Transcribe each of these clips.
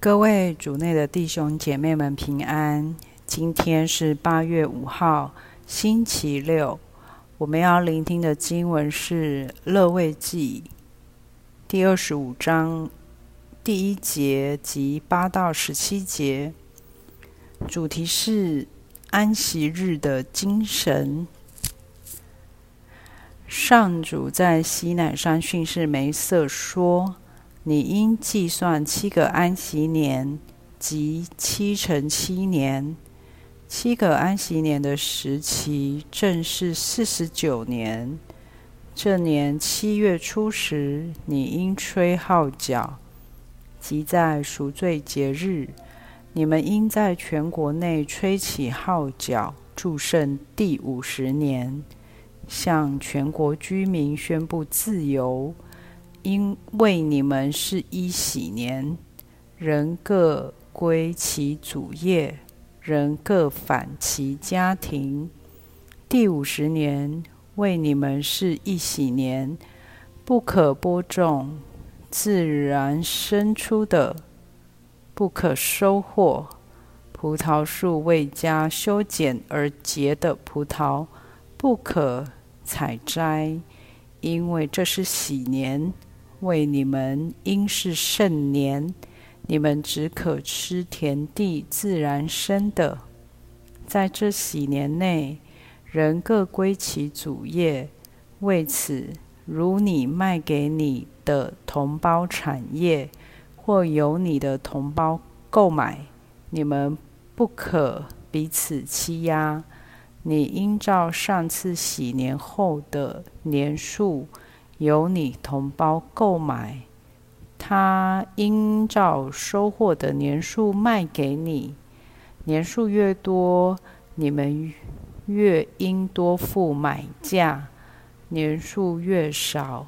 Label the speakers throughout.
Speaker 1: 各位主内的弟兄姐妹们平安。今天是八月五号，星期六。我们要聆听的经文是《勒位记》第二十五章第一节及八到十七节，主题是安息日的精神。上主在西乃山训示梅瑟说。你应计算七个安息年，即七乘七年。七个安息年的时期正是四十九年。这年七月初时，你应吹号角，即在赎罪节日，你们应在全国内吹起号角，祝圣第五十年，向全国居民宣布自由。因为你们是一喜年，人各归其主业，人各返其家庭。第五十年为你们是一喜年，不可播种，自然生出的，不可收获。葡萄树未加修剪而结的葡萄，不可采摘，因为这是喜年。为你们应是圣年，你们只可吃田地自然生的。在这喜年内，人各归其主业。为此，如你卖给你的同胞产业，或由你的同胞购买，你们不可彼此欺压。你应照上次喜年后的年数。由你同胞购买，他应照收获的年数卖给你。年数越多，你们越应多付买价；年数越少，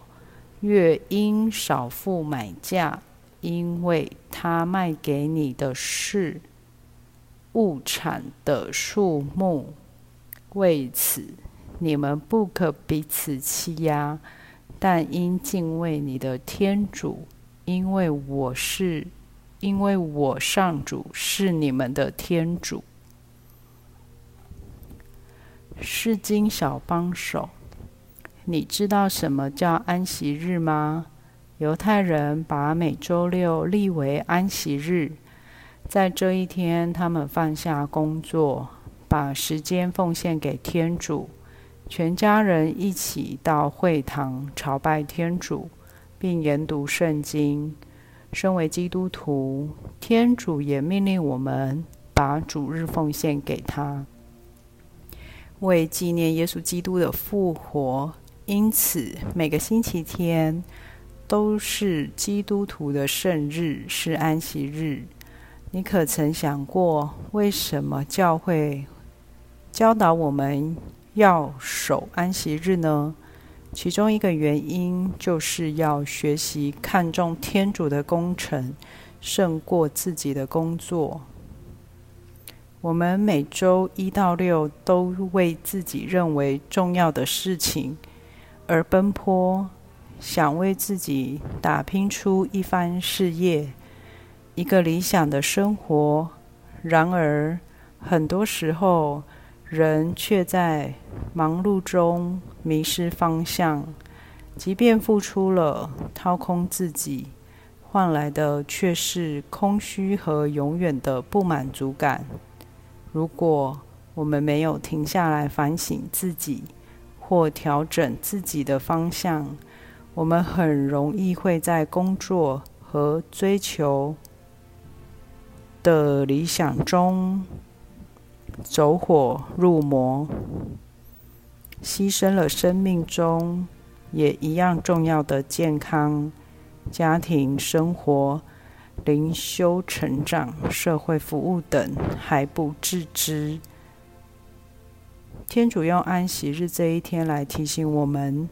Speaker 1: 越应少付买价，因为他卖给你的是物产的数目。为此，你们不可彼此欺压。但应敬畏你的天主，因为我是，因为我上主是你们的天主。释经小帮手，你知道什么叫安息日吗？犹太人把每周六立为安息日，在这一天，他们放下工作，把时间奉献给天主。全家人一起到会堂朝拜天主，并研读圣经。身为基督徒，天主也命令我们把主日奉献给他，为纪念耶稣基督的复活。因此，每个星期天都是基督徒的圣日，是安息日。你可曾想过，为什么教会教导我们要守安息日呢？其中一个原因就是要学习看重天主的工程，胜过自己的工作。我们每周一到六都为自己认为重要的事情而奔波，想为自己打拼出一番事业，一个理想的生活。然而，很多时候，人却在忙碌中迷失方向，即便付出了，掏空自己，换来的却是空虚和永远的不满足感。如果我们没有停下来反省自己，或调整自己的方向，我们很容易会在工作和追求的理想中。走火入魔，牺牲了生命中也一样重要的健康、家庭生活、灵修成长、社会服务等，还不自知。天主用安息日这一天来提醒我们，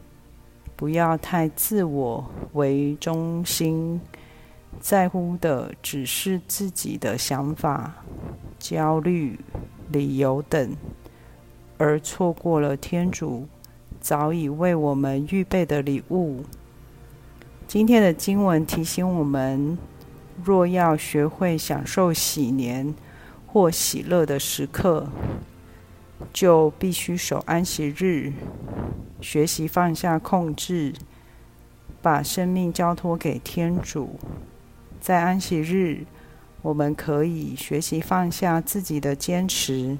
Speaker 1: 不要太自我为中心，在乎的只是自己的想法、焦虑。理由等，而错过了天主早已为我们预备的礼物。今天的经文提醒我们，若要学会享受喜年或喜乐的时刻，就必须守安息日，学习放下控制，把生命交托给天主。在安息日，我们可以学习放下自己的坚持，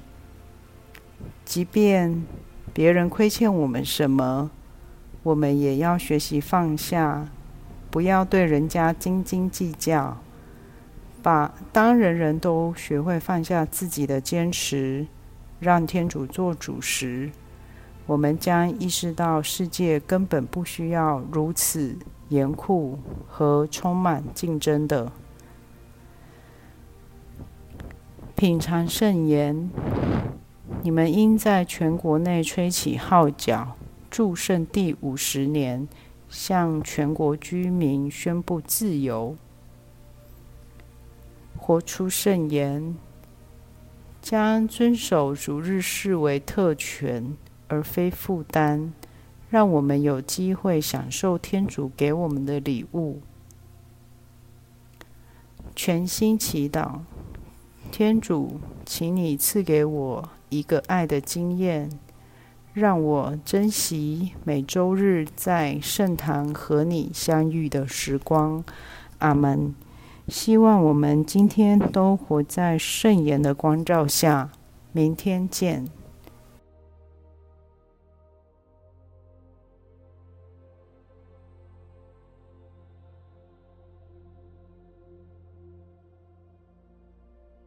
Speaker 1: 即便别人亏欠我们什么，我们也要学习放下，不要对人家斤斤计较。把当人人都学会放下自己的坚持，让天主做主时，我们将意识到世界根本不需要如此严酷和充满竞争的。品尝圣言，你们应在全国内吹起号角，祝圣第五十年，向全国居民宣布自由。活出圣言，将遵守主日视为特权而非负担，让我们有机会享受天主给我们的礼物。全心祈祷，天主，请你赐给我一个爱的经验，让我珍惜每周日在圣堂和你相遇的时光。阿门。希望我们今天都活在圣言的光照下。明天见。